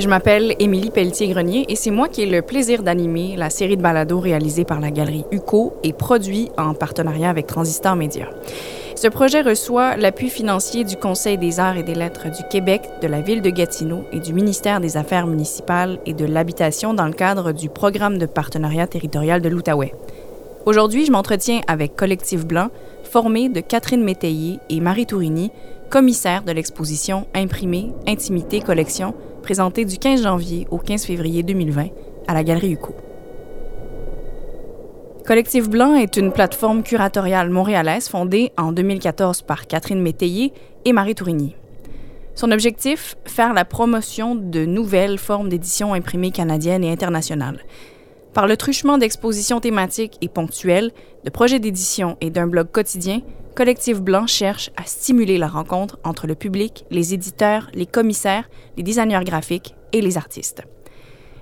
Je m'appelle Émilie Pelletier-Grenier et c'est moi qui ai le plaisir d'animer la série de balados réalisée par la Galerie UCO et produit en partenariat avec Transistor Média. Ce projet reçoit l'appui financier du Conseil des arts et des lettres du Québec, de la ville de Gatineau et du ministère des Affaires municipales et de l'Habitation dans le cadre du programme de partenariat territorial de l'Outaouais. Aujourd'hui, je m'entretiens avec Collectif Blanc, formé de Catherine Métayer et Marie Tourini, commissaires de l'exposition Imprimé, Intimité, Collection, présentée du 15 janvier au 15 février 2020 à la Galerie UCO. Collectif Blanc est une plateforme curatoriale montréalaise fondée en 2014 par Catherine Métayer et Marie Tourigny. Son objectif, faire la promotion de nouvelles formes d'édition imprimées canadiennes et internationales. Par le truchement d'expositions thématiques et ponctuelles, de projets d'édition et d'un blog quotidien, Collectif Blanc cherche à stimuler la rencontre entre le public, les éditeurs, les commissaires, les designers graphiques et les artistes.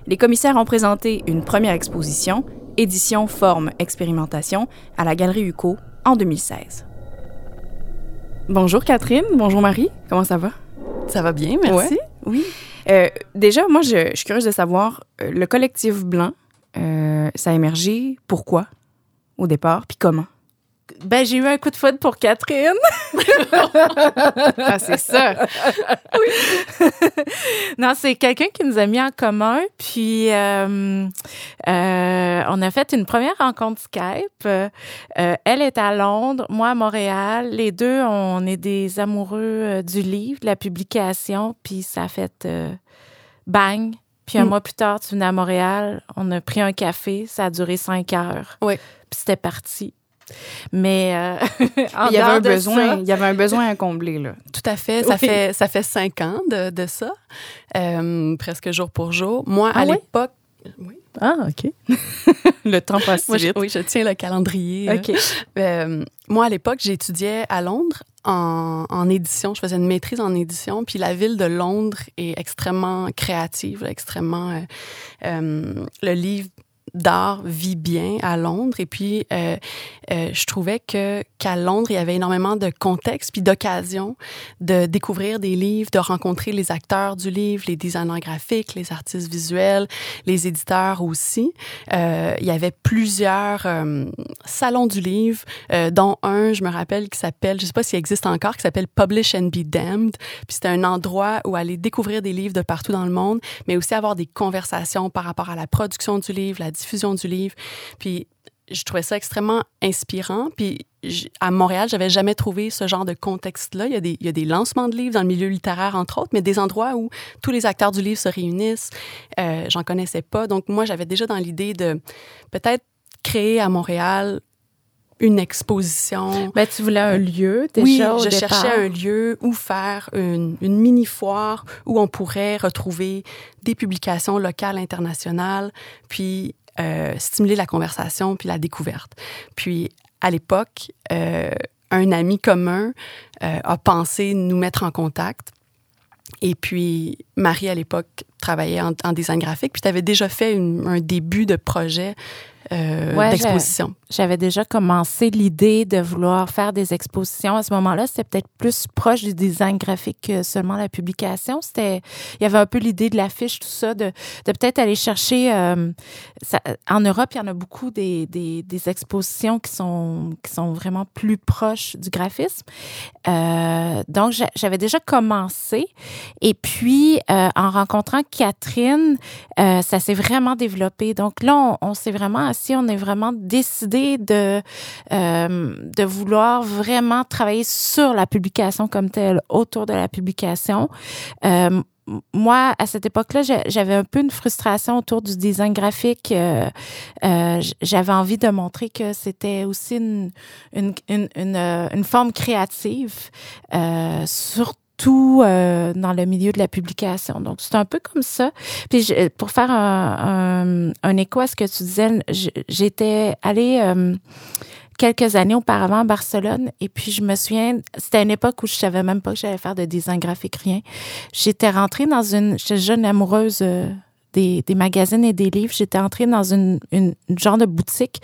Les commissaires ont présenté une première exposition, édition forme expérimentation, à la Galerie UCO en 2016. Bonjour Catherine, bonjour Marie, comment ça va? Ça va bien, merci. oui. Euh, déjà, moi, je, suis curieuse de savoir, euh, le collectif blanc, euh, ça a émergé pourquoi au départ, puis comment? Ben, j'ai eu un coup de foudre pour Catherine. ah, c'est ça. oui. non, c'est quelqu'un qui nous a mis en commun. Puis, euh, euh, on a fait une première rencontre Skype. Euh, elle est à Londres, moi à Montréal. Les deux, on est des amoureux du livre, de la publication. Puis, ça a fait bang. Puis, un mm. mois plus tard, tu venais à Montréal. On a pris un café. Ça a duré cinq heures. Oui. Puis, c'était parti. Mais euh, il y avait un besoin, il y avait un besoin à combler là. Tout à fait. Ça fait ça fait cinq ans de, de ça, euh, presque jour pour jour. Moi, ah à l'époque, oui. Ah, OK. le temps passe vite. oui, je tiens le calendrier. OK. Euh, moi, à l'époque, j'étudiais à Londres en, en, édition. Je faisais une maîtrise en édition. Puis la ville de Londres est extrêmement créative, extrêmement... le livre d'art vit bien à Londres. Et puis, euh, euh, je trouvais que qu'à Londres, il y avait énormément de contexte puis d'occasion de découvrir des livres, de rencontrer les acteurs du livre, les designers graphiques, les artistes visuels, les éditeurs aussi. Euh, il y avait plusieurs euh, salons du livre, euh, dont un, je me rappelle, qui s'appelle, je sais pas s'il existe encore, qui s'appelle Publish and Be Damned. Puis c'était un endroit où aller découvrir des livres de partout dans le monde, mais aussi avoir des conversations par rapport à la production du livre, la diffusion du livre. Puis je trouvais ça extrêmement inspirant. Puis à Montréal, j'avais jamais trouvé ce genre de contexte-là. Il, y a des, il y a des lancements de livres dans le milieu littéraire, entre autres, mais des endroits où tous les acteurs du livre se réunissent. Euh, J'en connaissais pas. Donc, moi, j'avais déjà dans l'idée de peut-être créer à Montréal une exposition. Ben, tu voulais un lieu déjà Oui, je cherchais un lieu où faire une, une mini-foire où on pourrait retrouver des publications locales, internationales, puis euh, stimuler la conversation puis la découverte. Puis à l'époque, euh, un ami commun euh, a pensé nous mettre en contact. Et puis, Marie, à l'époque, travaillait en, design graphique. Puis, tu avais déjà fait un début de projet euh, d'exposition. J'avais déjà commencé l'idée de vouloir faire des expositions. À ce moment-là, c'était peut-être plus proche du design graphique que seulement la publication. C'était, il y avait un peu l'idée de l'affiche, tout ça, de, de peut-être aller chercher. Euh, ça, en Europe, il y en a beaucoup des, des, des, expositions qui sont qui sont vraiment plus proches du graphisme. Euh, donc, j'avais déjà commencé. Et puis, euh, en rencontrant Catherine, euh, ça s'est vraiment développé. Donc là, on, on s'est vraiment si on est vraiment décidé de, euh, de vouloir vraiment travailler sur la publication comme telle, autour de la publication. Euh, moi, à cette époque-là, j'avais un peu une frustration autour du design graphique. Euh, j'avais envie de montrer que c'était aussi une, une, une, forme créative, surtout tout euh, dans le milieu de la publication. Donc, c'est un peu comme ça. Puis, pour faire un, un, écho à ce que tu disais, j'étais allée euh, quelques années auparavant à Barcelone et puis je me souviens, c'était une époque où je savais même pas que j'allais faire de design graphique, rien. J'étais rentrée dans une, j'étais jeune amoureuse euh, des, des, magazines et des livres. J'étais entrée dans une, une, genre de boutique.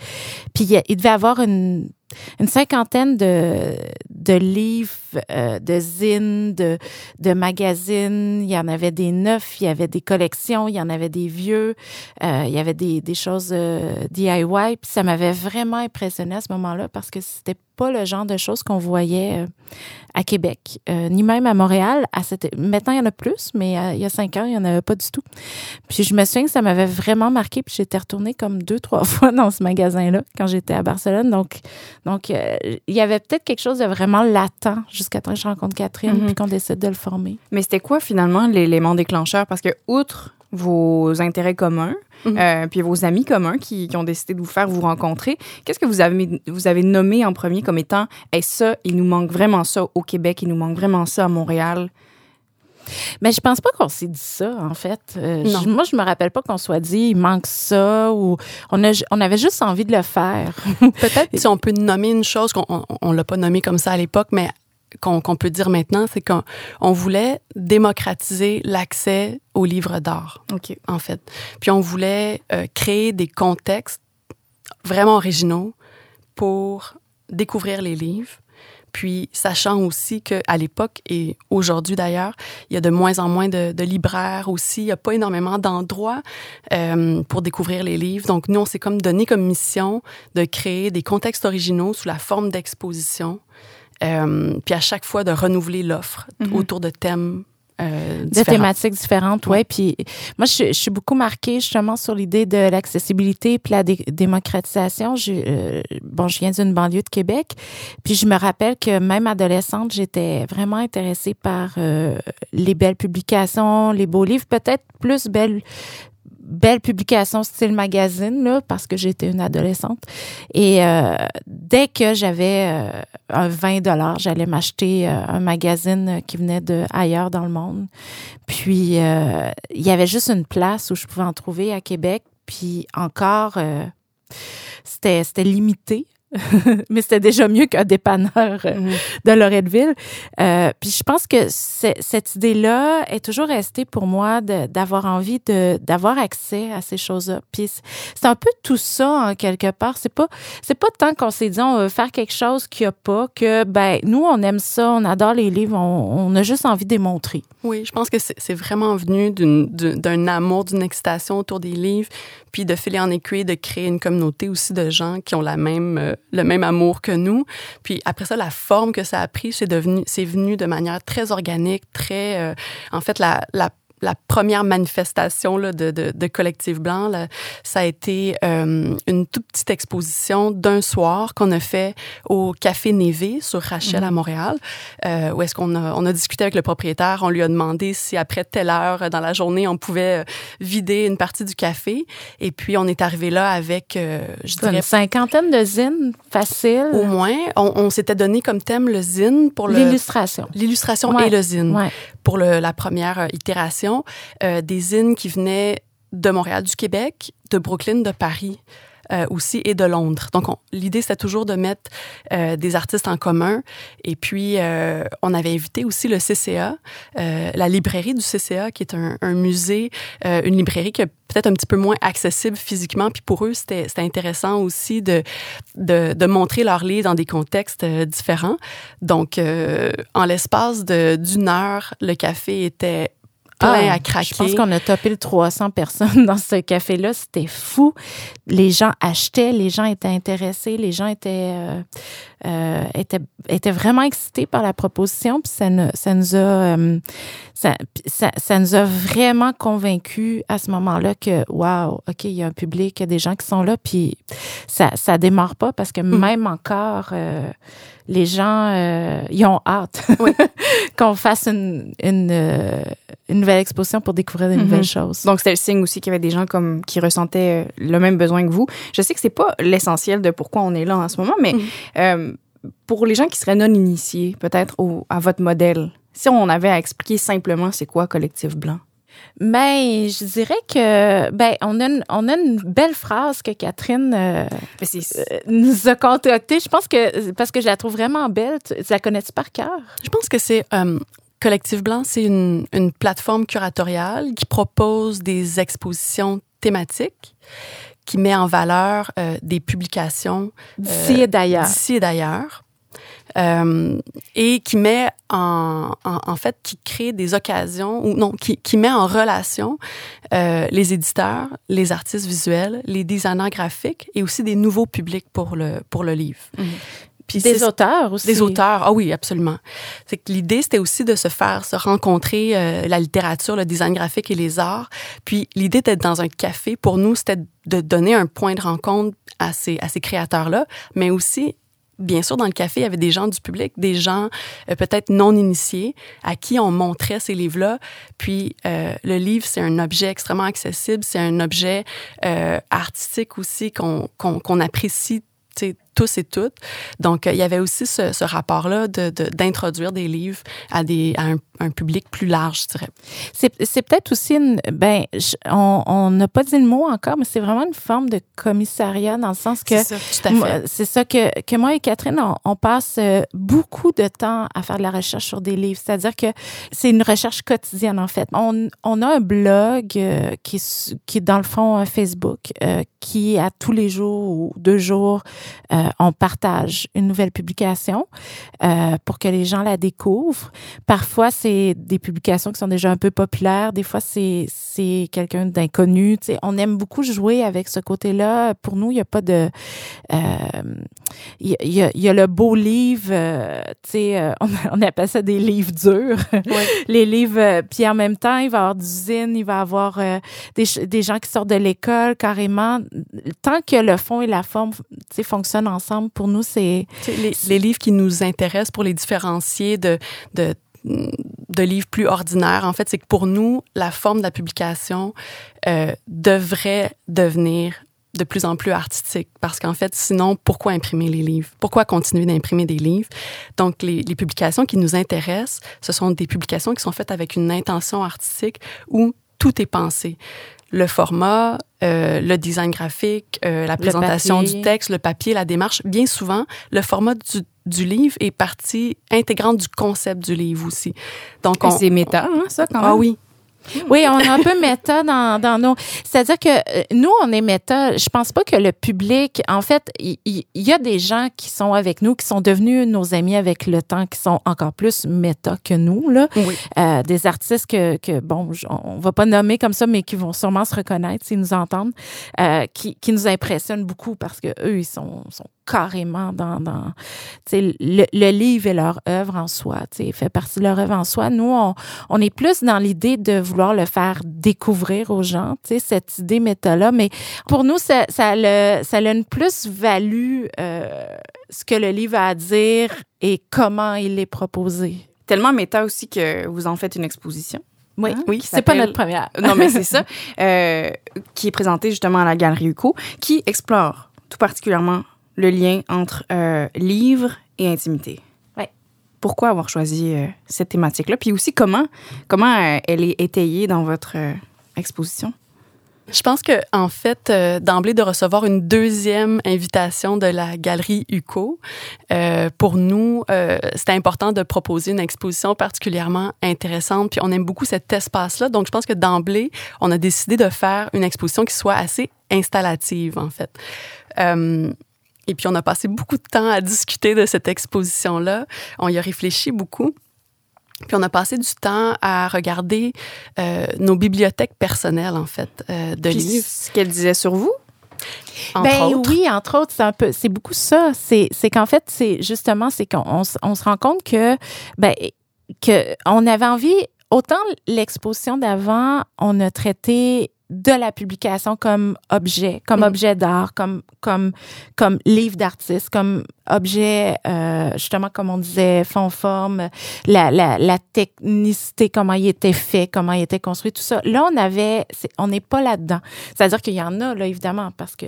Puis il devait avoir une une cinquantaine de, de livres, euh, de zines, de, de magazines. Il y en avait des neufs, il y avait des collections, il y en avait des vieux, euh, il y avait des, des choses euh, DIY. Puis ça m'avait vraiment impressionné à ce moment-là parce que c'était pas le genre de choses qu'on voyait à Québec, ni même à Montréal. À cette... Maintenant, il y en a plus, mais il y a cinq ans, il n'y en avait pas du tout. Puis je me souviens que ça m'avait vraiment marqué, puis j'étais retournée comme deux, trois fois dans ce magasin-là quand j'étais à Barcelone. Donc, donc il y avait peut-être quelque chose de vraiment latent jusqu'à temps que je rencontre Catherine, mm-hmm. puis qu'on décide de le former. Mais c'était quoi finalement l'élément déclencheur? Parce que, outre vos intérêts communs, mhm. euh, puis vos amis communs qui, qui, ont décidé de vous faire vous rencontrer. Qu'est-ce que vous avez, vous avez nommé en premier comme étant hey, ça, il nous manque vraiment ça au Québec, il nous manque vraiment ça à Montréal? Mais je pense pas qu'on s'est dit ça, en fait. Euh, moi, je me rappelle pas qu'on soit dit il manque ça ou on, a, on avait juste envie de le faire. Peut-être si on peut nommer une chose qu'on on, l'a pas nommé comme ça à l'époque, mais qu'on peut dire maintenant, c'est qu'on voulait démocratiser l'accès aux livres d'art, OK. en fait. Puis on voulait euh, créer des contextes vraiment originaux pour découvrir les livres. Puis, sachant aussi qu'à l'époque et aujourd'hui d'ailleurs, il y a de moins en moins de, libraires aussi. Il n'y a pas énormément d'endroits euh, pour découvrir les livres. Donc, nous, on s'est comme donné comme mission de créer des contextes originaux sous la forme d'exposition euh, puis à chaque fois de renouveler l'offre mhm. autour de thèmes euh, de thématiques différentes, ouais. Puis moi, je, suis beaucoup marquée justement sur l'idée de l'accessibilité puis la démocratisation. Je, euh, bon, je viens d'une banlieue de Québec, puis je me rappelle que même adolescente, j'étais vraiment intéressée par euh, les belles publications, les beaux livres, peut-être plus belles belle publication style magazine là parce que j'étais une adolescente. Et euh, dès que j'avais euh, un 20 dollars j'allais m'acheter euh, un magazine qui venait de ailleurs dans le monde. Puis il y avait juste une place où je pouvais en trouver à Québec. Puis encore c'était limité mais c'était déjà mieux qu'un dépanneur euh, mhm. de Loretteville. Euh, puis je pense que cette idée-là est toujours restée pour moi d'avoir envie de d'avoir accès à ces choses-là. Puis c'est un peu tout ça en quelque part. C'est pas c'est pas tant qu'on s'est dit on veut faire quelque chose qu'il n'y a pas que ben nous on aime ça, on adore les livres, on, a juste envie de démontrer. Oui, je pense que c'est vraiment venu d'un amour, d'une excitation autour des livres, puis de filer en aiguille, de créer une communauté aussi de gens qui ont euh, le même amour que nous. Puis après ça, la forme que ça a pris, c'est venu de manière très organique, très, euh, en fait, la la première manifestation là, de, de, de, Collectif Blanc, là, ça a été euh, une toute petite exposition d'un soir qu'on a fait au Café Névé sur Rachel à mhm. Montréal, euh, où est-ce qu'on a, on a discuté avec le propriétaire, on lui a demandé si après telle heure dans la journée, on pouvait euh, vider une partie du café. Et puis, on est arrivé là avec, euh, je dirais... Une cinquantaine de zines faciles. Au moins. On, on s'était donné comme thème le zine pour le... L'illustration. L'illustration et le zine. Ouais. Pour le, la première itération euh, des zines qui venaient de Montréal, du Québec, de Brooklyn, de Paris. Euh, aussi et de Londres. Donc, l'idée, c'était toujours de mettre euh, des artistes en commun. Et puis, on avait invité aussi le CCA, la librairie du CCA, qui est un, musée, une librairie qui est peut-être un petit peu moins accessible physiquement. Puis pour eux, c'était intéressant aussi de, de, de, montrer leurs livres dans des contextes différents. Donc, en l'espace d'une heure, le café était plein ah, à craquer. Je pense qu'on a topé le 300 personnes dans ce café-là. C'était fou. Les gens achetaient, les gens étaient intéressés, les gens étaient, euh, euh, étaient, étaient, vraiment excités par la proposition. Puis ça, ça nous a, euh, ça, ça, ça, nous a vraiment convaincus à ce moment-là que, wow, OK, il y a un public, il y a des gens qui sont là. Puis ça, ça démarre pas parce que mm. même encore, les gens, euh, ils ont hâte qu'on fasse une, une, une, nouvelle exposition pour découvrir de nouvelles mm-hmm. choses. Donc, c'était le signe aussi qu'il y avait des gens comme qui ressentaient euh, le même besoin que vous. Je sais que c'est pas l'essentiel de pourquoi on est là en ce moment, mais mm-hmm. pour les gens qui seraient non initiés, peut-être à votre modèle, si on avait à expliquer simplement c'est quoi Collectif Blanc? Mais je dirais que ben on a une, on a une belle phrase que Catherine euh, euh, nous a concoctée. Je pense que parce que je la trouve vraiment belle. Tu, la connais-tu par cœur? Je pense que c'est euh, Collectif Blanc, c'est une, une plateforme curatoriale qui propose des expositions thématiques qui met en valeur euh, des publications d'ici et d'ailleurs. D'ici et d'ailleurs. Euh, et qui met en, en, en, fait, qui crée des occasions, ou non, qui, qui met en relation euh, les éditeurs, les artistes visuels, les designers graphiques et aussi des nouveaux publics pour le, pour le livre. Mm -hmm. Puis des auteurs aussi. Des auteurs, ah oui, absolument. C'est que l'idée, c'était aussi de se faire, se rencontrer euh, la littérature, le design graphique et les arts. Puis l'idée d'être dans un café, pour nous, c'était de donner un point de rencontre à ces, à ces créateurs-là, mais aussi bien sûr, dans le café, il y avait des gens du public, des gens euh, peut-être non initiés, à qui on montrait ces livres-là. Puis euh, le livre, c'est un objet extrêmement accessible, c'est un objet euh, artistique aussi qu'on qu'on qu'on apprécie tous et toutes. Donc, euh, il y avait aussi ce, ce rapport-là d'introduire de, des livres à, des, à un, un, public plus large, je dirais. C'est peut-être aussi une... Ben, on n'a pas dit le mot encore, mais c'est vraiment une forme de commissariat dans le sens que... C'est ça. C'est ça que, que moi et Catherine, on, on, passe euh, beaucoup de temps à faire de la recherche sur des livres. C'est-à-dire que c'est une recherche quotidienne, en fait. On, on a un blog euh, qui, qui est dans le fond un Facebook, euh, qui à tous les jours ou deux jours, euh, on partage une nouvelle publication euh, pour que les gens la découvrent. Parfois, c'est des publications qui sont déjà un peu populaires. Des fois, c'est c'est quelqu'un d'inconnu. Tu sais, on aime beaucoup jouer avec ce côté-là. Pour nous, il n'y a pas de... Euh, il euh, y, a, y, a, le beau livre, euh, tu sais, euh, on, on, appelle ça des livres durs. Oui. les livres, puis en même temps, il va y avoir d'usines, il va y avoir des, des gens qui sortent de l'école carrément. Tant que le fond et la forme, tu sais, fonctionnent ensemble, pour nous, c'est... Les, les, livres qui nous intéressent pour les différencier de, de de livres plus ordinaires, en fait, c'est que pour nous, la forme de la publication euh, devrait devenir de plus en plus artistique parce qu'en fait, sinon, pourquoi imprimer les livres? Pourquoi continuer d'imprimer des livres? Donc, les, les, publications qui nous intéressent, ce sont des publications qui sont faites avec une intention artistique où tout est pensé le format, euh, le design graphique, euh, la présentation du texte, le papier, la démarche. Bien souvent, le format du, du livre est partie intégrante du concept du livre aussi. Donc, on, c'est méta, hein, ça, quand même? Ah oui. Oui, on a un peu méta dans, dans nos. C'est-à-dire que euh, nous, on est méta. Je pense pas que le public. En fait, il y, y, a des gens qui sont avec nous, qui sont devenus nos amis avec le temps, qui sont encore plus méta que nous. Là. Oui. Euh, des artistes que, que, bon, on va pas nommer comme ça, mais qui vont sûrement se reconnaître s'ils nous entendent, euh, qui, qui nous impressionnent beaucoup parce que eux, ils sont, sont carrément dans, dans le, le livre et leur œuvre en soi, fait partie de leur œuvre en soi. Nous, on, on est plus dans l'idée de vouloir le faire découvrir aux gens, cette idée méta-là. Mais pour nous, ça, ça, a, le, ça a une plus-value, euh, ce que le livre a à dire et comment il est proposé. Tellement méta aussi que vous en faites une exposition. Oui, hein, oui c'est pas notre première. non, mais c'est ça. Euh, qui est présentée justement à la Galerie UCO, qui explore tout particulièrement le lien entre euh, livre et intimité. Ouais. Pourquoi avoir choisi euh, cette thématique-là? Puis aussi, comment, comment euh, elle est étayée dans votre exposition? Je pense que en fait, euh, d'emblée de recevoir une deuxième invitation de la galerie UCO, euh, pour nous, euh, c'était important de proposer une exposition particulièrement intéressante. Puis on aime beaucoup cet espace-là, donc je pense que d'emblée, on a décidé de faire une exposition qui soit assez installative en fait. Euh, et puis, on a passé beaucoup de temps à discuter de cette exposition-là. On y a réfléchi beaucoup. Puis on a passé du temps à regarder euh, nos bibliothèques personnelles, en fait, euh, de Puis livres. Ce qu'elle disait sur vous? Entre ben autres. oui, entre autres, c'est un peu, c'est beaucoup ça. C'est, c'est qu'en fait, c'est justement, c'est qu'on on, on se rend compte que, ben, que on avait envie. Autant l'exposition d'avant, on a traité de la publication comme objet, comme mmh. objet d'art, comme comme comme livre d'artiste, comme objet euh, justement comme on disait fond forme, la, la la technicité, comment il était fait, comment il était construit, tout ça. Là, on avait, on n'est pas là-dedans. C'est-à-dire qu'il y en a là évidemment parce que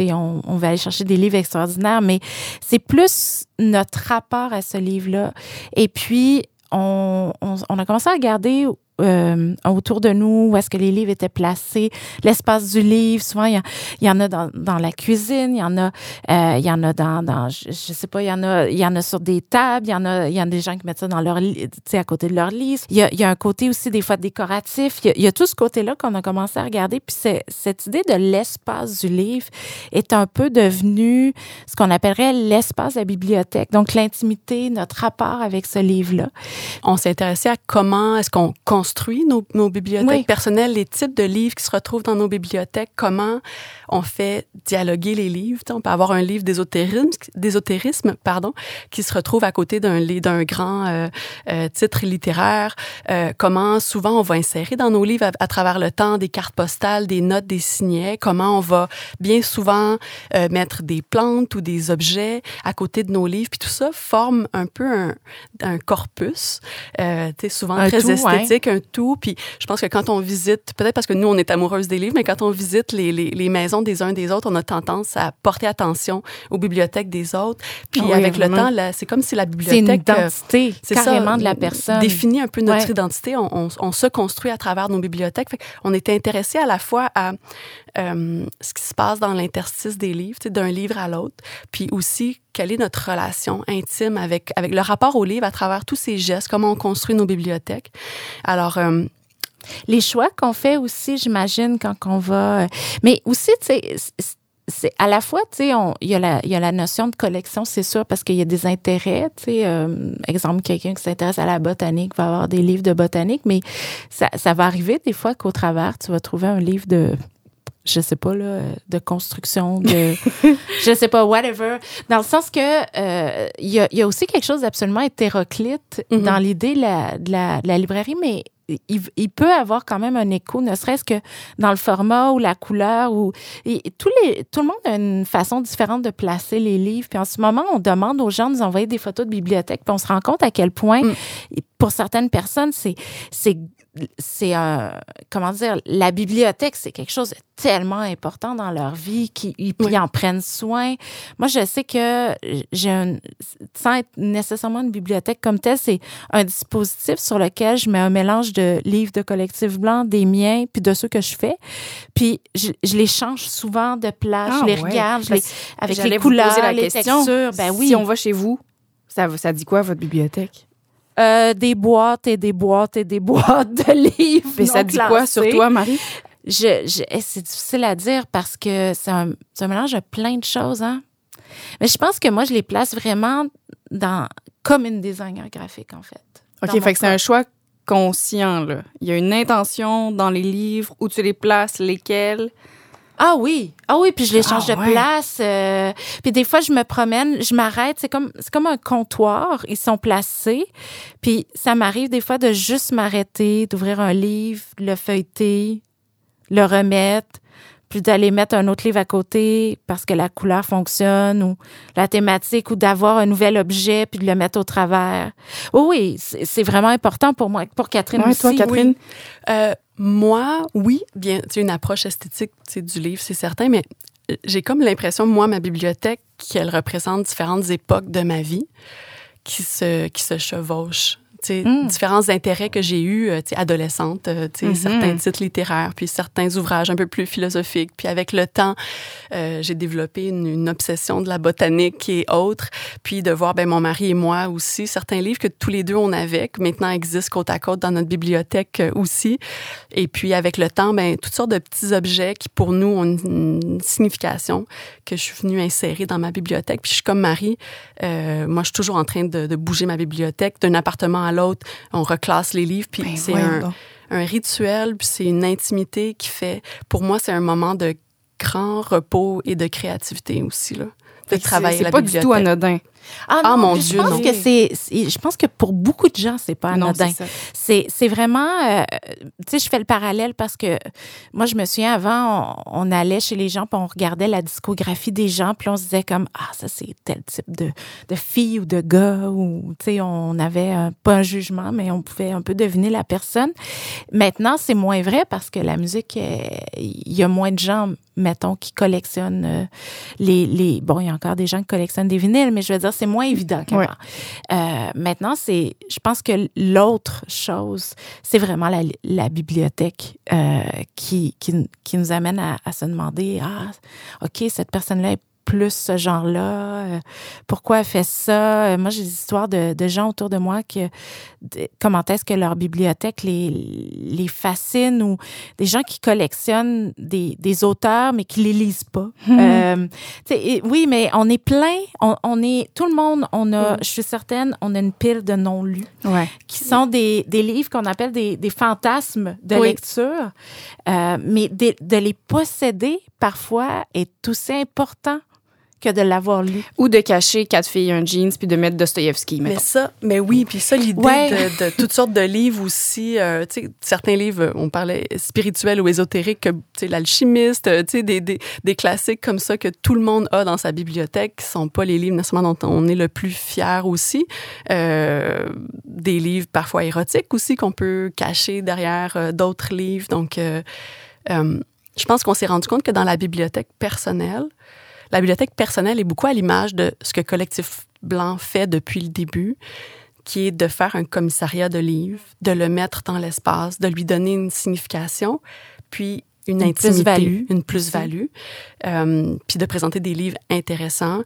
on, on va aller chercher des livres extraordinaires, mais c'est plus notre rapport à ce livre-là. Et puis, on, on, on, a commencé à regarder euh, autour de nous, où est-ce que les livres étaient placés, l'espace du livre. Souvent, il y, en a dans, la cuisine, il y en a, euh, y en a dans, dans je, sais pas, il y en a, il y en a sur des tables, il y en a, il y en a des gens qui mettent ça dans leur, tu à côté de leur lit. Il y a, un côté aussi des fois décoratif. Il y y a tout ce côté-là qu'on a commencé à regarder. Puis cette idée de l'espace du livre est un peu devenue ce qu'on appellerait l'espace de la bibliothèque. Donc l'intimité, notre rapport avec ce livre-là. On s'est intéressé à comment est-ce qu'on construit nos, nos bibliothèques personnelles, les types de livres qui se retrouvent dans nos bibliothèques, comment on fait dialoguer les livres. on peut avoir un livre d'ésotérisme, d'ésotérisme pardon, qui se retrouve à côté d'un d'un grand euh, euh, titre littéraire. Euh, comment souvent on va insérer dans nos livres à, travers le temps des cartes postales, des notes, des signets. Comment on va bien souvent mettre des plantes ou des objets à côté de nos livres. Puis tout ça forme un peu un, un corpus, souvent très esthétique, un tout. Puis je pense que quand on visite, peut-être parce que nous, on est amoureuses des livres, mais quand on visite les, les, les, maisons des uns des autres, on a tendance à porter attention aux bibliothèques des autres. Puis avec le temps, c'est comme si la bibliothèque... C'est une identité, carrément de la personne. Définit un peu notre identité. On, on, on, se construit à travers nos bibliothèques. Fait on était intéressé à la fois à euh, ce qui se passe dans l'interstice des livres, d'un livre à l'autre, puis aussi quelle est notre relation intime avec, avec le rapport au livre à travers tous ces gestes, comment on construit nos bibliothèques. Alors, euh, les choix qu'on fait aussi, j'imagine, quand on va. Euh, mais aussi, tu sais, c'est à la fois, tu sais, il y, a la, y a la notion de collection, c'est sûr, parce qu'il y a des intérêts, tu sais, euh, exemple, quelqu'un qui s'intéresse à la botanique va avoir des livres de botanique, mais ça, ça va arriver des fois qu'au travers, tu vas trouver un livre de je sais pas là, de construction, de je sais pas whatever, dans le sens que euh, il y, a, y, a, aussi quelque chose d'absolument hétéroclite mm-hmm. dans l'idée de la, de, la, de la, librairie, mais il, il, peut avoir quand même un écho, ne serait-ce que dans le format ou la couleur ou et tous les tout le monde a une façon différente de placer les livres. Puis en ce moment, on demande aux gens de nous envoyer des photos de bibliothèque, puis on se rend compte à quel point mm. pour certaines personnes, c'est c'est c'est un, comment dire, la bibliothèque, c'est quelque chose de tellement important dans leur vie qu'ils en prennent soin. Moi, je sais que j'ai un, sans être nécessairement une bibliothèque comme telle, c'est un dispositif sur lequel je mets un mélange de livres de collectif blanc, des miens, puis de ceux que je fais. Puis je, les change souvent de place, je ah les regarde, je les, avec les couleurs, la les question, textures. Ben oui. Si on va chez vous, ça, ça dit quoi votre bibliothèque? Euh, des boîtes et des boîtes et des boîtes de livres. Mais ça dit quoi sur toi, Marie? Je, je eh, c'est difficile à dire parce que c'est un, un, mélange de plein de choses, hein. Mais je pense que moi, je les place vraiment dans, comme une designer graphique, en fait. OK, fait que c'est un choix conscient, là. Il y a une intention dans les livres, où tu les places, lesquels? Ah oui, ah oui, puis je les change ah de place. Euh, puis des fois, je me promène, je m'arrête. C'est comme c'est comme un comptoir. Ils sont placés. Puis ça m'arrive des fois de juste m'arrêter, d'ouvrir un livre, le feuilleter, le remettre, puis d'aller mettre un autre livre à côté parce que la couleur fonctionne ou la thématique ou d'avoir un nouvel objet puis de le mettre au travers. oui, c'est vraiment important pour moi, pour Catherine aussi. Toi, Catherine? Euh, moi, oui, bien, c'est une approche esthétique du livre, c'est certain, mais j'ai comme l'impression, moi, ma bibliothèque, qu'elle représente différentes époques de ma vie qui se, qui se chevauchent mm. différents intérêts que j'ai eus, euh, adolescente, euh, mm-hmm. certains titres littéraires, puis certains ouvrages un peu plus philosophiques. Puis avec le temps, euh, j'ai développé une, obsession de la botanique et autres. Puis de voir, ben, mon mari et moi aussi, certains livres que tous les deux on avait, qui maintenant existent côte à côte dans notre bibliothèque aussi. Et puis avec le temps, ben, toutes sortes de petits objets qui pour nous ont une, signification que je suis venue insérer dans ma bibliothèque. Puis je suis comme Marie, moi je suis toujours en train de, de bouger ma bibliothèque d'un appartement à l'autre, on reclasse les livres, puis ben c'est un, rituel, puis c'est une intimité qui fait, pour moi, c'est un moment de grand repos et de créativité aussi, là, de travailler C'est pas du tout anodin. Ah, ah, mon Dieu, je pense que c'est, je pense que pour beaucoup de gens, c'est pas anodin. C'est, c'est vraiment, euh, tu sais, je fais le parallèle parce que moi, je me souviens avant, on, allait chez les gens puis on regardait la discographie des gens puis on se disait comme, ah, ça c'est tel type de, de fille ou de gars ou, tu sais, on avait pas un jugement, mais on pouvait un peu deviner la personne. Maintenant, c'est moins vrai parce que la musique, il y a moins de gens, mettons, qui collectionnent euh, les, les, bon, il y a encore des gens qui collectionnent des vinyles, mais je veux dire, c'est moins évident qu'avant. Euh, maintenant, c'est, je pense que l'autre chose, c'est vraiment la, la bibliothèque euh, qui, qui, qui, nous amène à, à se demander, ah, OK, cette personne-là est plus ce genre-là? Euh, pourquoi elle fait ça? Euh, moi, j'ai des histoires de, de, gens autour de moi qui, comment est-ce que leur bibliothèque les, les fascine ou des gens qui collectionnent des, des auteurs mais qui les lisent pas. Hmm. Euh, oui, mais on est plein, on, on, est, tout le monde, on a, hmm. je suis certaine, on a une pile de non-lus ouais. qui sont des, des livres qu'on appelle des, des, fantasmes de lecture. Euh, mais de, de les posséder parfois est aussi important que de l'avoir lu. Ou de cacher quatre filles un jeans puis de mettre Dostoïevski. Mais ça, mais oui, puis ça, l'idée de, de, toutes sortes de livres aussi, euh, tu sais, certains livres, on parlait spirituels ou ésotériques, tu sais, l'alchimiste, tu sais, des, des, des, classiques comme ça que tout le monde a dans sa bibliothèque, qui sont pas les livres nécessairement dont on est le plus fier aussi. Euh, des livres parfois érotiques aussi qu'on peut cacher derrière euh, d'autres livres. Donc, euh, euh, je pense qu'on s'est rendu compte que dans la bibliothèque personnelle, la bibliothèque personnelle est beaucoup à l'image de ce que Collectif Blanc fait depuis le début, qui est de faire un commissariat de livres, de le mettre dans l'espace, de lui donner une signification, puis une, une intimité, une plus-value, euh, puis de présenter des livres intéressants.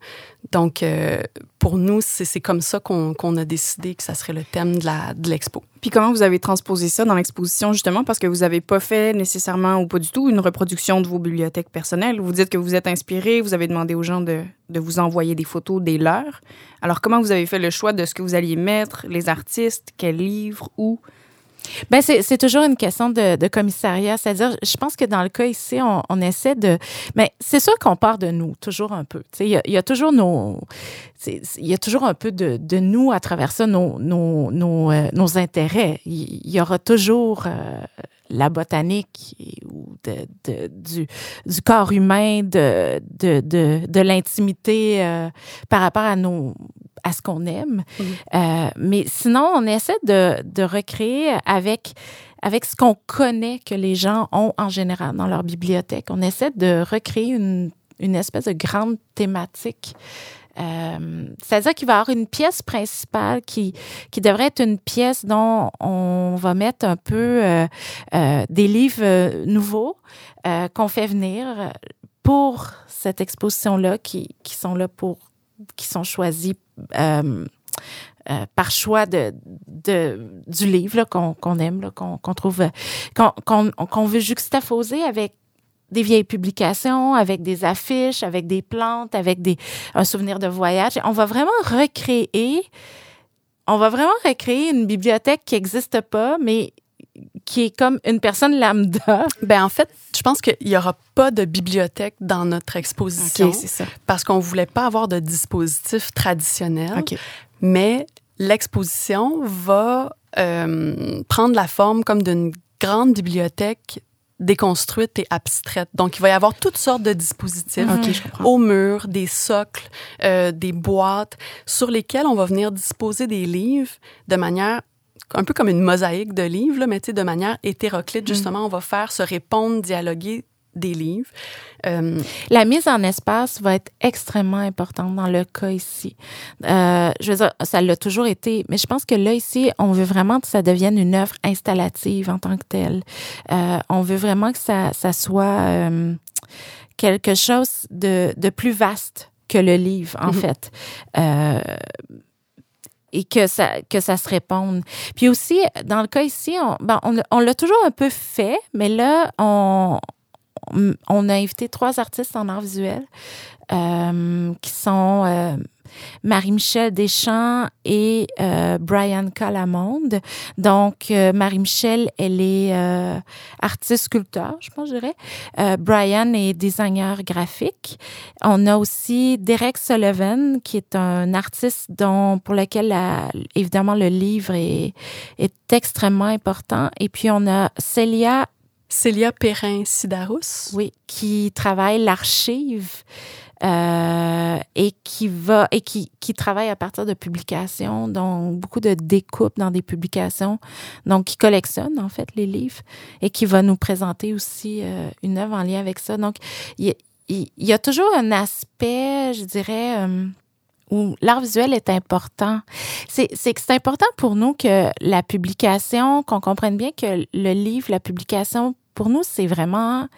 Donc, euh, pour nous, c'est comme ça qu'on qu a décidé que ça serait le thème de l'expo. De puis comment vous avez transposé ça dans l'exposition, justement, parce que vous n'avez pas fait nécessairement ou pas du tout une reproduction de vos bibliothèques personnelles. Vous dites que vous êtes inspiré, vous avez demandé aux gens de, de vous envoyer des photos des leurs. Alors, comment vous avez fait le choix de ce que vous alliez mettre, les artistes, quels livres, où? Ben c'est toujours une question de, de commissariat. C'est-à-dire, je pense que dans le cas ici, on, on essaie de. Mais c'est sûr qu'on part de nous, toujours un peu. Il y, y a toujours nos. Il y a toujours un peu de, de nous à travers ça, nos, nos, nos, euh, nos intérêts. Il y, aura toujours. Euh, la botanique ou de, de, du, du corps humain, de, de, de, de l'intimité euh, par rapport à nos à ce qu'on aime. Euh, mais sinon, on essaie de, de recréer avec avec ce qu'on connaît que les gens ont en général dans leur bibliothèque. On essaie de recréer une, une espèce de grande thématique euh, C'est-à-dire qu'il va y avoir une pièce principale qui, qui devrait être une pièce dont on va mettre un peu euh, euh, des livres nouveaux qu'on fait venir pour cette exposition-là, qui, qui sont là pour, qui sont choisis par choix de, de, du livre qu'on qu'on aime, qu'on trouve, qu'on qu'on veut juxtaposer avec des vieilles publications, avec des affiches, avec des plantes, avec des, un souvenir de voyage. On va vraiment recréer, on va vraiment recréer une bibliothèque qui n'existe pas, mais qui est comme une personne lambda. Ben en fait, je pense qu'il n'y aura pas de bibliothèque dans notre exposition. c'est ça. Parce qu'on voulait pas avoir de dispositif traditionnel. Okay. Mais l'exposition va euh, prendre la forme comme d'une grande bibliothèque déconstruite et abstraite. Donc, il va y avoir toutes sortes de dispositifs okay, au mur, des socles, euh, des boîtes sur lesquelles on va venir disposer des livres de manière un peu comme une mosaïque de livres, là, mais de manière hétéroclite. Mm. Justement, on va faire se répondre, dialoguer des livres. Euh, la mise en espace va être extrêmement importante dans le cas ici. Euh, je veux dire, ça l'a toujours été, mais je pense que là, ici, on veut vraiment que ça devienne une œuvre installative en tant que telle. Euh, on veut vraiment que ça, ça soit quelque chose de, de plus vaste que le livre, en mm -hmm. fait. Et que ça que ça se réponde. Puis aussi dans le cas ici, on ben on, on l'a toujours un peu fait, mais là on on a invité trois artistes en art visuel euh, qui sont euh, Marie-Michel Deschamps et euh, Brian Calamonde. Donc, euh, Marie-Michel, elle est euh, artiste-sculpteur, je pense, je dirais. Euh, Brian est designer graphique. On a aussi Derek Sullivan, qui est un artiste dont, pour lequel, la, évidemment, le livre est, est extrêmement important. Et puis, on a Célia Célia Perrin-Sidarus. Oui, qui travaille l'archive euh, et qui va et qui, qui travaille à partir de publications, donc beaucoup de découpes dans des publications, donc qui collectionne en fait les livres et qui va nous présenter aussi euh, une œuvre en lien avec ça. Donc il y, il y, a toujours un aspect, je dirais. Euh, où l'art visuel est important. C'est que c'est important pour nous que la publication, qu'on comprenne bien que le livre, la publication, pour nous, c'est vraiment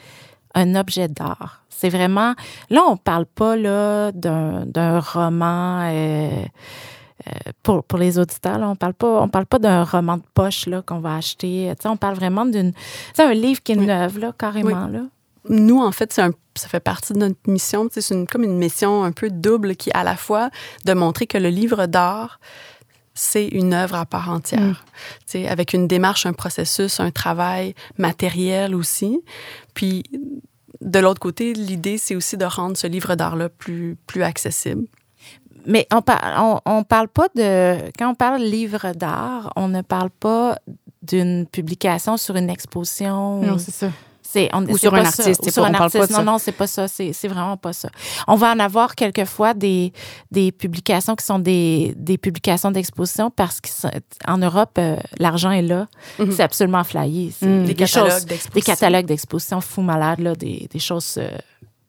un objet d'art. C'est vraiment... Là, on parle pas là d'un roman... Euh, euh, pour, pour les auditeurs, là, on parle pas on parle pas d'un roman de poche là qu'on va acheter. on parle vraiment d'une c'est un livre qui est neuf là carrément là nous, en fait, un, ça fait partie de notre mission. C'est une, comme une mission un peu double qui, à la fois, de montrer que le livre d'art, c'est une œuvre à part entière, mm. avec une démarche, un processus, un travail matériel aussi. Puis, de l'autre côté, l'idée, c'est aussi de rendre ce livre d'art-là plus, plus accessible. Mais on, parle, on, parle pas de. Quand on parle livre d'art, on ne parle pas d'une publication sur une exposition. Non, c'est ça. On, ou sur un artiste. Ou sur un artiste. Non, non, c'est pas ça. C'est vraiment pas ça. On va en avoir quelquefois des, des publications qui sont des, des publications d'exposition parce qu'en Europe, euh, l'argent est là. Mhm. C'est absolument flyé. Mm. Des, catalogues d'exposition. Des catalogues d'exposition fous malades, là, des, des choses euh,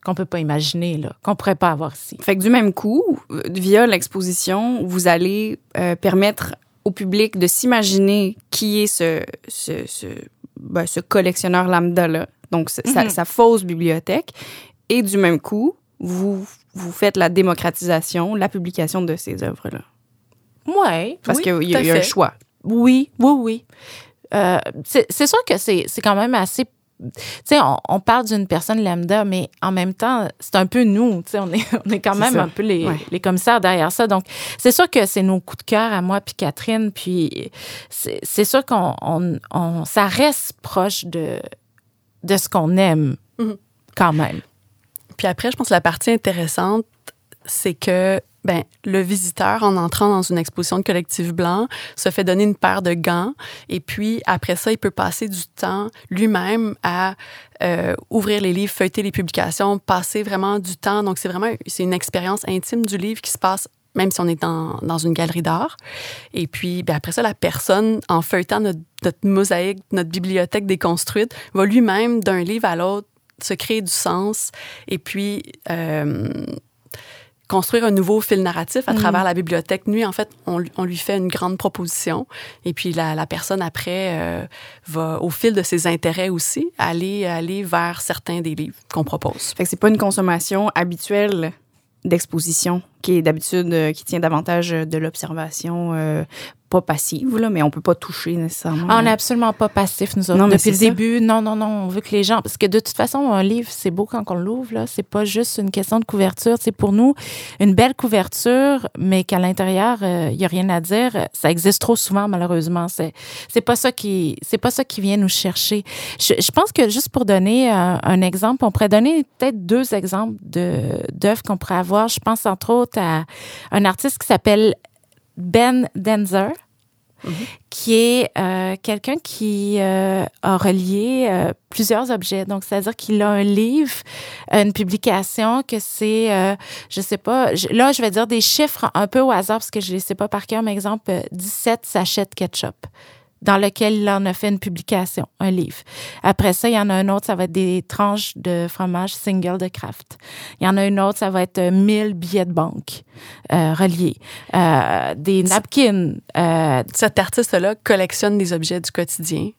qu'on peut pas imaginer, là, qu'on pourrait pas avoir ici. Fait que du même coup, euh, via l'exposition, vous allez permettre au public de s'imaginer qui est ce, ce, ce ben, ce collectionneur lambda-là, donc mhm. sa, fausse bibliothèque. Et du même coup, vous, vous faites la démocratisation, la publication de ces œuvres-là. Oui. Parce qu'il y, a, un choix. Oui, oui, oui. Euh, c'est sûr que c'est quand même assez tu sais, on, parle d'une personne lambda, mais en même temps, c'est un peu nous. Tu sais, on est, on est quand même un peu les, les, commissaires derrière ça. Donc, c'est sûr que c'est nos coups de cœur à moi puis Catherine. Puis, c'est sûr qu'on on, ça reste proche de, de ce qu'on aime, mm-hmm. quand même. Puis après, je pense que la partie intéressante, c'est que ben, le visiteur, en entrant dans une exposition de collectif blanc, se fait donner une paire de gants et puis après ça, il peut passer du temps lui-même à euh, ouvrir les livres, feuilleter les publications, passer vraiment du temps. Donc, c'est vraiment c'est une expérience intime du livre qui se passe même si on est dans, dans une galerie d'art. Et puis, ben après ça, la personne, en feuilletant notre, notre mosaïque, notre bibliothèque déconstruite, va lui-même, d'un livre à l'autre, se créer du sens et puis euh, construire un nouveau fil narratif à mm. travers la bibliothèque. Nuit, en fait, on, on, lui fait une grande proposition et puis la, la personne après euh, va, au fil de ses intérêts aussi, aller, aller vers certains des livres qu'on propose. Fait que c'est pas une consommation habituelle d'exposition qui est d'habitude euh, qui tient davantage de l'observation euh, pas passive, là, mais on peut pas toucher nécessairement. Ah, on n'est absolument pas passif, nous autres. Non, Depuis le début, non, non, non, on veut que les gens... Parce que de toute façon, un livre, c'est beau quand on l'ouvre, là. C'est pas juste une question de couverture. C'est pour nous une belle couverture, mais qu'à l'intérieur, il euh, y a rien à dire. Ça existe trop souvent, malheureusement. C'est, c'est pas ça qui, c'est pas ça qui vient nous chercher. Je, je pense que juste pour donner un, un exemple, on pourrait donner peut-être deux exemples de, d'œuvres qu'on pourrait avoir. Je pense entre autres à un artiste qui s'appelle Ben Denzer. qui est euh, quelqu'un qui euh, a relié euh, plusieurs objets. Donc, c'est-à-dire qu'il a un livre, une publication, que c'est, je sais pas, là, je vais dire des chiffres un peu au hasard parce que je ne les sais pas par cœur, mais exemple, 17 sachets de ketchup dans lequel il en a fait une publication, un livre. Après ça, il y en a un autre, ça va être des tranches de fromage single de Kraft. Il y en a une autre, ça va être 1000 billets de banque euh, reliés, euh, des napkins. Euh, Cet artiste-là collectionne des objets du quotidien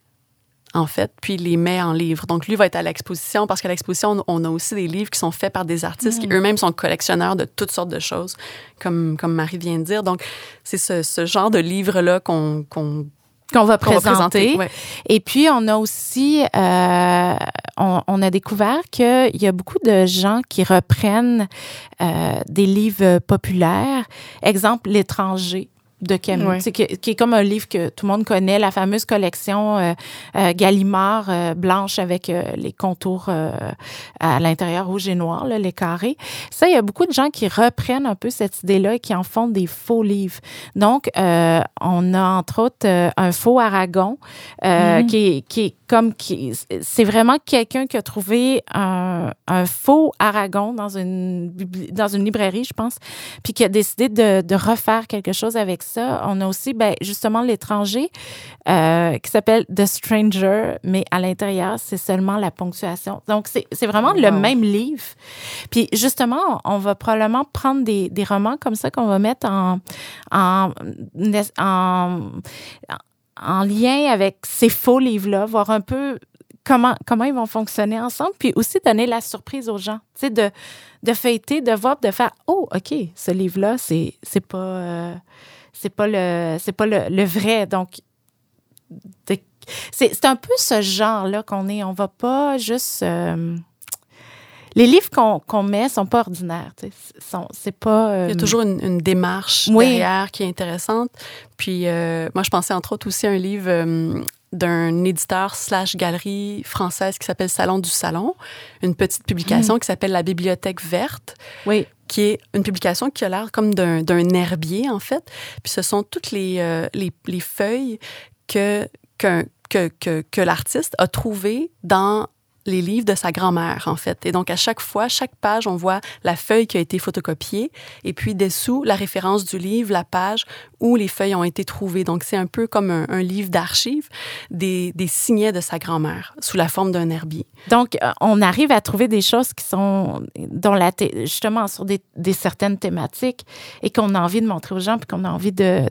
en fait, puis les met en livre. Donc, lui va être à l'exposition parce qu'à l'exposition, on a aussi des livres qui sont faits par des artistes qui mm. eux-mêmes sont collectionneurs de toutes sortes de choses, comme, comme Marie vient de dire. Donc, c'est ce, ce genre de livre-là qu'on qu'on va présenter. Et puis, on a aussi, euh, on, a découvert qu'il y a beaucoup de gens qui reprennent euh, des livres populaires. Exemple, L'étranger de Camus, qui, est comme un livre que tout le monde connaît, la fameuse collection euh, euh Gallimard euh, blanche avec les contours à l'intérieur rouge et noir, là, les carrés. Ça, il y a beaucoup de gens qui reprennent un peu cette idée-là et qui en font des faux livres. Donc, on a entre autres un faux Aragon mm-hmm. qui, qui est comme qui c'est vraiment quelqu'un qui a trouvé un, un, faux Aragon dans une dans une librairie, je pense, puis qui a décidé de, de refaire quelque chose avec ça. On a aussi, ben, justement, l'étranger euh, qui s'appelle The Stranger, mais à l'intérieur, c'est seulement la ponctuation. Donc, c'est vraiment le même livre. Puis, justement, on va probablement prendre des, des romans comme ça qu'on va mettre en, en, en, en lien avec ces faux livres-là, voir un peu comment, comment ils vont fonctionner ensemble, puis aussi donner la surprise aux gens, tu sais, de, de feuilleter, de voir, de faire, oh, OK, ce livre-là, c'est, c'est pas, euh, c'est pas, le, c'est pas le, vrai. Donc, c'est, c'est un peu ce genre-là qu'on est. On va pas juste... Euh, les livres qu'on qu met sont pas ordinaires. C'est pas. Il y a euh, toujours une, démarche derrière qui est intéressante. Puis moi, je pensais entre autres aussi à un livre d'un éditeur slash galerie française qui s'appelle Salon du Salon, une petite publication mm. qui s'appelle La Bibliothèque verte. Oui. Qui est une publication qui a l'air comme d'un herbier, en fait. Puis ce sont toutes les, euh, les, les, feuilles que, que, que, que l'artiste a trouvées dans les livres de sa grand-mère, en fait. Et donc, à chaque fois, chaque page, on voit la feuille qui a été photocopiée et puis dessous, la référence du livre, la page où les feuilles ont été trouvées. Donc, c'est un peu comme un, livre d'archives des, signets de sa grand-mère sous la forme d'un herbier. Donc, euh, on arrive à trouver des choses qui sont dans la justement sur des, certaines thématiques et qu'on a envie de montrer aux gens puis qu'on a envie de,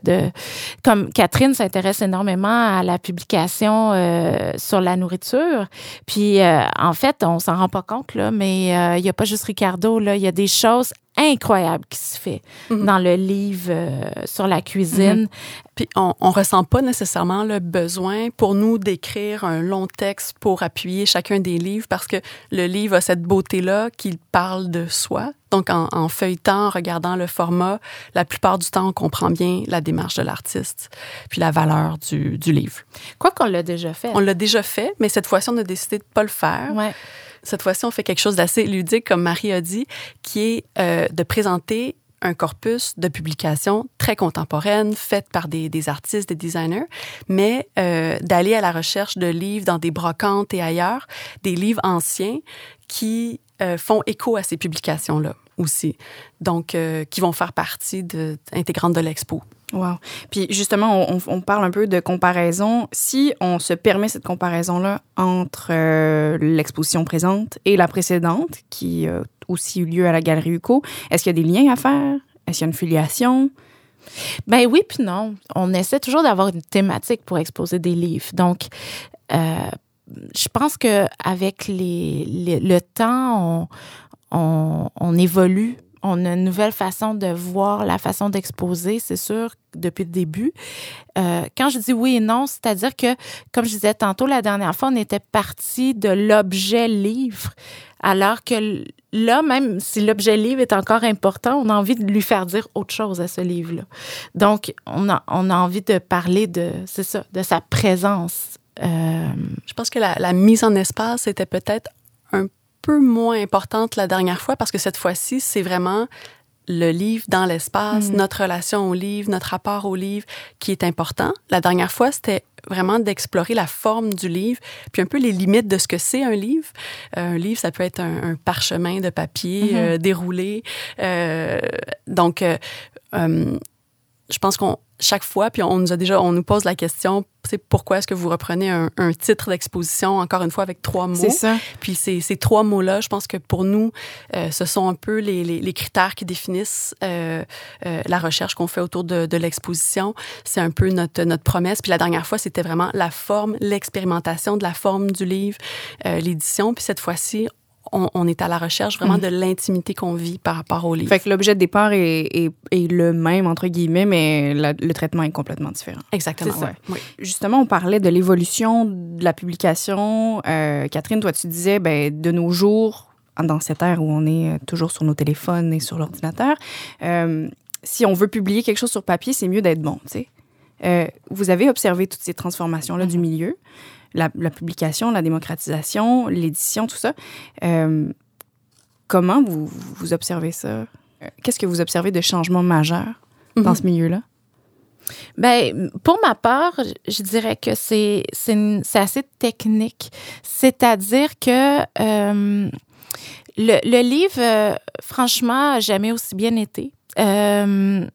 comme Catherine s'intéresse énormément à la publication euh, sur la nourriture. Puis, euh, en fait, on s'en rend pas compte, là, mais il n'y a pas juste Ricardo, là, il y a des choses incroyable qui se fait dans le livre euh, sur la cuisine. Mhm. Puis on, on ressent pas nécessairement le besoin pour nous d'écrire un long texte pour appuyer chacun des livres parce que le livre a cette beauté-là qu'il parle de soi. Donc en, en, feuilletant, en regardant le format, la plupart du temps, on comprend bien la démarche de l'artiste puis la valeur du, du livre. Quoi qu'on l'a déjà fait. On l'a déjà fait, mais cette fois-ci, on a décidé de pas le faire. Ouais. Cette fois-ci, on fait quelque chose d'assez ludique, comme Marie a dit, qui est euh, de présenter un corpus de publications très contemporaines, faites par des, artistes, des designers, mais euh, d'aller à la recherche de livres dans des brocantes et ailleurs, des livres anciens qui euh, font écho à ces publications-là aussi, donc qui vont faire partie intégrante de l'expo. Wow. Puis justement, on, parle un peu de comparaison. Si on se permet cette comparaison-là entre euh, l'exposition présente et la précédente, qui a aussi eu lieu à la Galerie UCO, est-ce qu'il y a des liens à faire? Est-ce qu'il y a une filiation? Ben oui, puis non. On essaie toujours d'avoir une thématique pour exposer des livres. Donc, euh, je pense les, les, le temps, on évolue on a une nouvelle façon de voir la façon d'exposer, c'est sûr, depuis le début. Euh, quand je dis oui et non, c'est-à-dire que, comme je disais tantôt la dernière fois, on était parti de l'objet livre, alors que là, même si l'objet livre est encore important, on a envie de lui faire dire autre chose à ce livre-là. Donc, on a, on a envie de parler de, c'est ça, de sa présence. Euh... Je pense que la, la mise en espace était peut-être un peu moins importante la dernière fois parce que cette fois-ci, c'est vraiment le livre dans l'espace, mm. notre relation au livre, notre rapport au livre qui est important. La dernière fois, c'était vraiment d'explorer la forme du livre, puis un peu les limites de ce que c'est un livre. Euh, un livre, ça peut être un, un parchemin de papier mm-hmm. euh, déroulé. Euh, donc, je pense qu'on chaque fois, puis on nous a déjà, on nous pose la question, c'est pourquoi est-ce que vous reprenez un, un titre d'exposition encore une fois avec trois mots? C'est ça. Puis ces, ces trois mots-là, je pense que pour nous, euh, ce sont un peu les, les, les critères qui définissent euh, euh, la recherche qu'on fait autour de, de l'exposition. C'est un peu notre notre promesse. Puis la dernière fois, c'était vraiment la forme, l'expérimentation de la forme du livre, euh, l'édition. Puis cette fois-ci, on, on, est à la recherche vraiment mm. de l'intimité qu'on vit par rapport au livre. Fait que l'objet de départ est, est, est, le même, entre guillemets, mais la, le traitement est complètement différent. Exactement. Ouais. Oui. Justement, on parlait de l'évolution de la publication. Euh, Catherine, toi, tu disais, ben, de nos jours, dans cette ère où on est toujours sur nos téléphones et sur l'ordinateur, euh, si on veut publier quelque chose sur papier, c'est mieux d'être bon, tu sais. Euh, vous avez observé toutes ces transformations-là du milieu la, la, publication, la démocratisation, l'édition, tout ça. Euh, comment vous, vous observez ça? Qu'est-ce que vous observez de changements majeurs mm -hmm. dans ce milieu-là? Ben, pour ma part, je dirais que c'est assez technique. C'est-à-dire que euh, le, le, livre, euh, franchement, n'a jamais aussi bien été. Euh,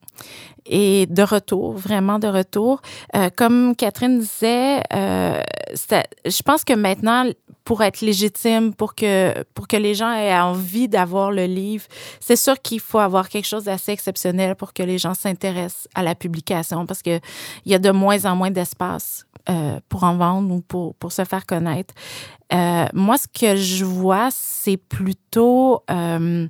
est de retour, vraiment de retour. Euh, comme Catherine disait, euh, je pense que maintenant, pour être légitime, pour que, pour que les gens aient envie d'avoir le livre, c'est sûr qu'il faut avoir quelque chose d'assez exceptionnel pour que les gens s'intéressent à la publication parce qu'il y a de moins en moins d'espace euh, pour en vendre ou pour, pour se faire connaître. Euh, moi, ce que je vois, c'est plutôt euh,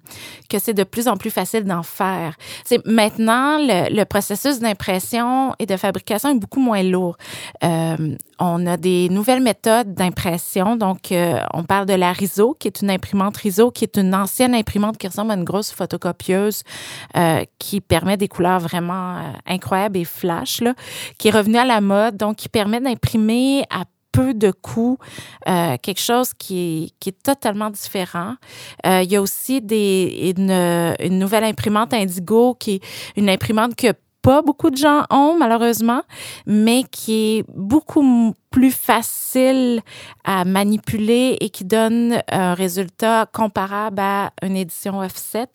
que c'est de plus en plus facile d'en faire. C'est maintenant le, processus d'impression et de fabrication est beaucoup moins lourd. Euh, on a des nouvelles méthodes d'impression. Donc, on parle de la RISO, qui est une imprimante RISO, qui est une ancienne imprimante qui ressemble à une grosse photocopieuse, qui permet des couleurs vraiment incroyables et flash, là, qui est revenue à la mode, donc qui permet d'imprimer à peu de coûts, euh, quelque chose qui est, totalement différent. Euh, il y a aussi une nouvelle imprimante Indigo qui est une imprimante que pas beaucoup de gens ont malheureusement, mais qui est beaucoup plus facile à manipuler et qui donne un résultat comparable à une édition offset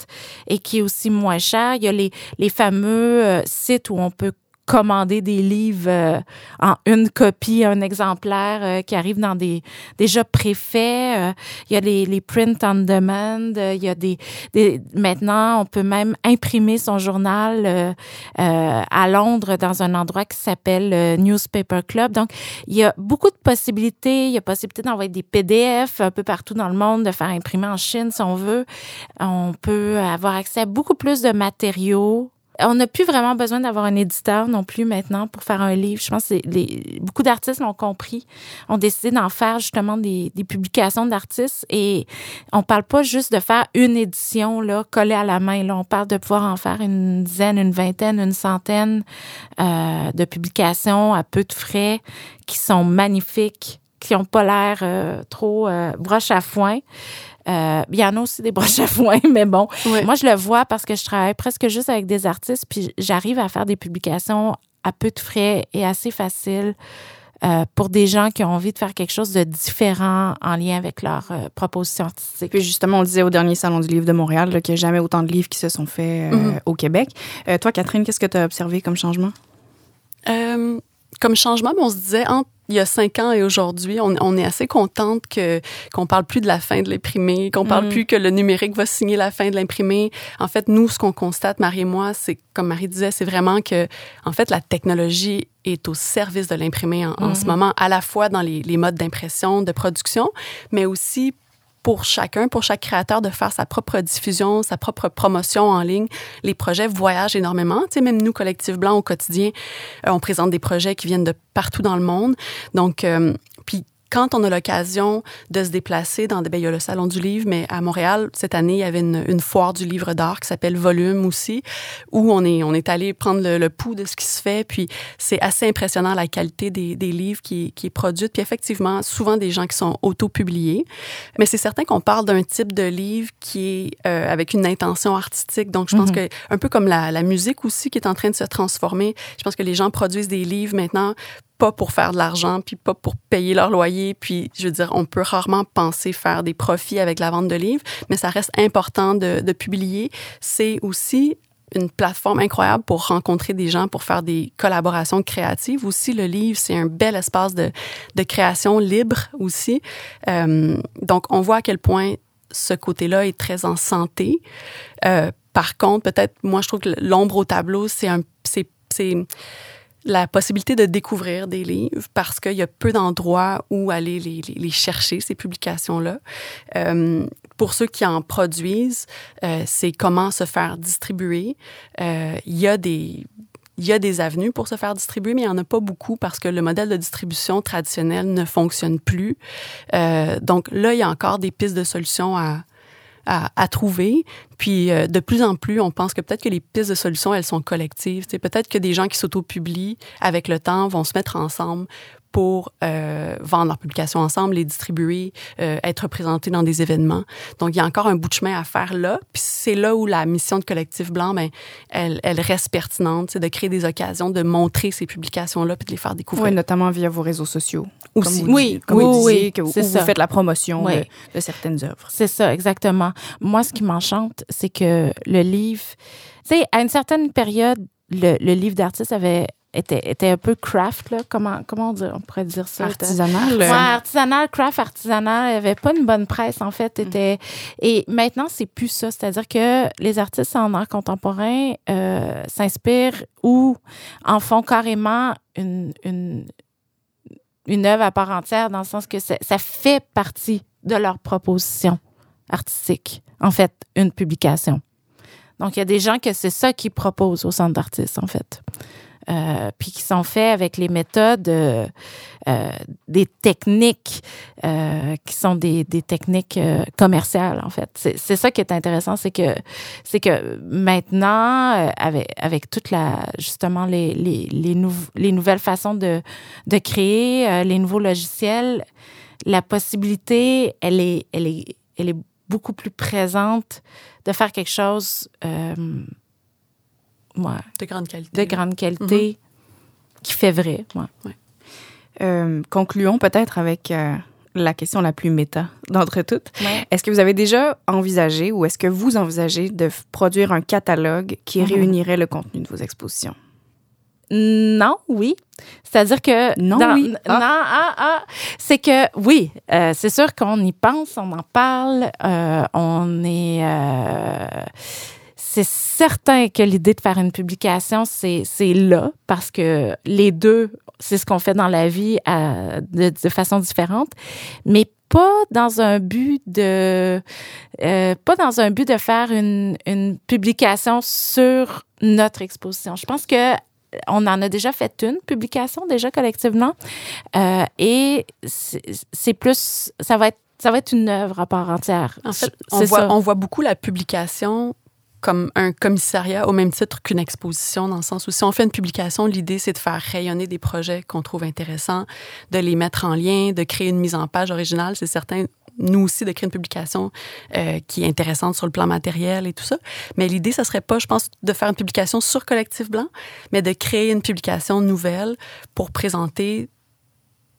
et qui est aussi moins cher. Il y a les, les fameux euh, sites où on peut commander des livres euh, en une copie, un exemplaire euh, qui arrive dans des déjà préfaits. Euh, il y a les, les print on demand. il y a des, des, maintenant on peut même imprimer son journal à Londres dans un endroit qui s'appelle Newspaper Club. Donc il y a beaucoup de possibilités. Il y a possibilité d'envoyer des PDF un peu partout dans le monde, de faire imprimer en Chine si on veut. On peut avoir accès à beaucoup plus de matériaux on n'a plus vraiment besoin d'avoir un éditeur non plus maintenant pour faire un livre. Je pense que beaucoup d'artistes l'ont compris, ont décidé d'en faire justement des, publications d'artistes et on parle pas juste de faire une édition là collée à la main. Là, on parle de pouvoir en faire une dizaine, une vingtaine, une centaine euh, de publications à peu de frais qui sont magnifiques, qui ont pas l'air euh, trop euh, broche à foin. Euh, il y en a aussi des broches à foin, mais bon, moi, je le vois parce que je travaille presque juste avec des artistes, puis j'arrive à faire des publications à peu de frais et assez faciles. Euh, pour des gens qui ont envie de faire quelque chose de différent en lien avec leur euh, proposition artistique. Puis justement, on disait au dernier Salon du livre de Montréal qu'il n'y a jamais autant de livres qui se sont faits mm-hmm. au Québec. toi, Catherine, qu'est-ce que tu as observé comme changement? comme changement, on se disait entre il y a cinq ans et aujourd'hui, on, est assez contente que qu'on parle plus de la fin de l'imprimé, qu'on parle mm. plus que le numérique va signer la fin de l'imprimé. En fait, nous, ce qu'on constate, Marie et moi, c'est comme Marie disait, c'est vraiment que en fait la technologie est au service de l'imprimé en, ce mm-hmm. moment, à la fois dans les, les modes d'impression, de production, mais aussi pour chacun, pour chaque créateur de faire sa propre diffusion, sa propre promotion en ligne. Les projets voyagent énormément. Tu sais, même nous, Collectif Blanc, au quotidien, euh, on présente des projets qui viennent de partout dans le monde. Donc, euh, quand on a l'occasion de se déplacer dans des, ben, il y a le salon du livre, mais à Montréal cette année il y avait une, une foire du livre d'art qui s'appelle Volume aussi, où on est on est allé prendre le, pouls de ce qui se fait, puis c'est assez impressionnant la qualité des, des livres qui, qui est produite, puis effectivement souvent des gens qui sont auto-publiés, mais c'est certain qu'on parle d'un type de livre qui est euh, avec une intention artistique, donc je pense mm-hmm. que un peu comme la, la musique aussi qui est en train de se transformer, je pense que les gens produisent des livres maintenant pas pour faire de l'argent, puis pas pour payer leur loyer, puis je veux dire, on peut rarement penser faire des profits avec la vente de livres, mais ça reste important de, de publier. C'est aussi une plateforme incroyable pour rencontrer des gens, pour faire des collaborations créatives. Aussi, le livre, c'est un bel espace de, de création libre aussi. Euh, donc, on voit à quel point ce côté-là est très en santé. Euh, par contre, peut-être, moi, je trouve que l'ombre au tableau, c'est un, c'est, la possibilité de découvrir des livres parce qu'il y a peu d'endroits où aller les, chercher, ces publications-là. Euh, pour ceux qui en produisent, euh, c'est comment se faire distribuer. Euh, il y a des il y a des avenues pour se faire distribuer, mais il n'y en a pas beaucoup parce que le modèle de distribution traditionnel ne fonctionne plus. Donc là, il y a encore des pistes de solutions à, à, trouver. Puis euh, de plus en plus, on pense que peut-être que les pistes de solutions, elles sont collectives. Peut-être que des gens qui s'auto-publient avec le temps vont se mettre ensemble pour euh, vendre leurs publications ensemble, les distribuer, euh, être représentés dans des événements. Donc, il y a encore un bout de chemin à faire là. Puis c'est là où la mission de Collectif Blanc, ben, elle, elle reste pertinente, c'est de créer des occasions, de montrer ces publications-là puis de les faire découvrir. Oui, notamment via vos réseaux sociaux. Aussi. oui, comme oui, vous disiez, que vous, vous, faites la promotion de, de certaines œuvres. C'est ça, exactement. Moi, ce qui m'enchante, c'est que le livre, tu sais, à une certaine période le, le livre d'artiste avait était, était un peu craft, là. Comment, comment on, on pourrait dire ça? Artisanal. Ouais, artisanal, craft, artisanal. Il n'y avait pas une bonne presse, en fait. Était... Et maintenant, c'est plus ça. C'est-à-dire que les artistes en art contemporain euh, s'inspirent ou en font carrément une, une, une œuvre à part entière, dans le sens que ça, ça fait partie de leur proposition artistique. En fait, une publication. Donc, il y a des gens que c'est ça qu'ils proposent au centre d'artistes, en fait. Euh, puis qui sont faits avec les méthodes, euh, euh, des techniques euh, qui sont des, des techniques euh, commerciales en fait. C'est ça qui est intéressant, c'est que c'est que maintenant euh, avec avec toute la justement les les les, nou les nouvelles façons de de créer les nouveaux logiciels, la possibilité elle est elle est elle est beaucoup plus présente de faire quelque chose Ouais. De grande qualité. De grande qualité, mm -hmm. qui fait vrai. Ouais. Ouais. Euh, concluons peut-être avec euh, la question la plus méta d'entre toutes. Est-ce que vous avez déjà envisagé ou est-ce que vous envisagez de produire un catalogue qui mm -hmm. réunirait le contenu de vos expositions? Non, oui. C'est-à-dire que non, dans, oui. Ah. Non, ah, ah, c'est que oui, euh, c'est sûr qu'on y pense, on en parle, euh, on est c'est certain que l'idée de faire une publication, c'est, là, parce que les deux, c'est ce qu'on fait dans la vie à, de, de, façon différente, mais pas dans un but de euh, pas dans un but de faire une, une publication sur notre exposition. Je pense que on en a déjà fait une publication déjà collectivement euh, et c'est, plus ça va être ça va être une œuvre à part entière. En fait, on voit, on voit beaucoup la publication comme un commissariat au même titre qu'une exposition, dans le sens où si on fait une publication, l'idée, c'est de faire rayonner des projets qu'on trouve intéressants, de les mettre en lien, de créer une mise en page originale. C'est certain, nous aussi, de créer une publication euh, qui est intéressante sur le plan matériel et tout ça. Mais l'idée, ça serait pas, je pense, de faire une publication sur Collectif Blanc, mais de créer une publication nouvelle pour présenter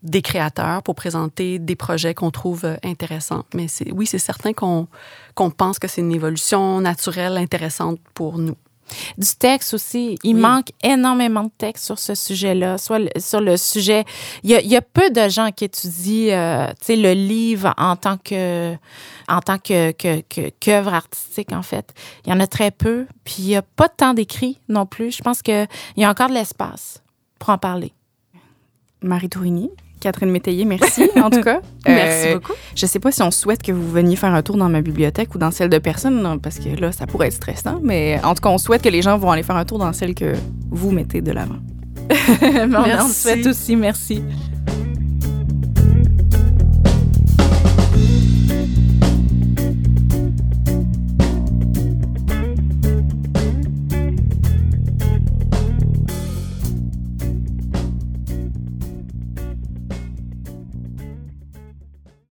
des créateurs pour présenter des projets qu'on trouve intéressants. Mais oui, c'est certain qu'on, pense que c'est une évolution naturelle, intéressante pour nous. Du texte aussi. Il oui. manque énormément de texte sur ce sujet-là, soit le, sur le sujet. Il y, a, il y a peu de gens qui étudient euh, le livre en tant que en tant que, qu'œuvre artistique, en fait. Il y en a très peu. Puis il n'y a pas tant d'écrits non plus. Je pense qu'il y a encore de l'espace pour en parler. Marie Tourigny, Catherine Métayer, merci en tout cas. merci euh, beaucoup. Je sais pas si on souhaite que vous veniez faire un tour dans ma bibliothèque ou dans celle de personne, parce que là, ça pourrait être stressant, mais en tout cas, on souhaite que les gens vont aller faire un tour dans celle que vous mettez de l'avant. on souhaite aussi, merci.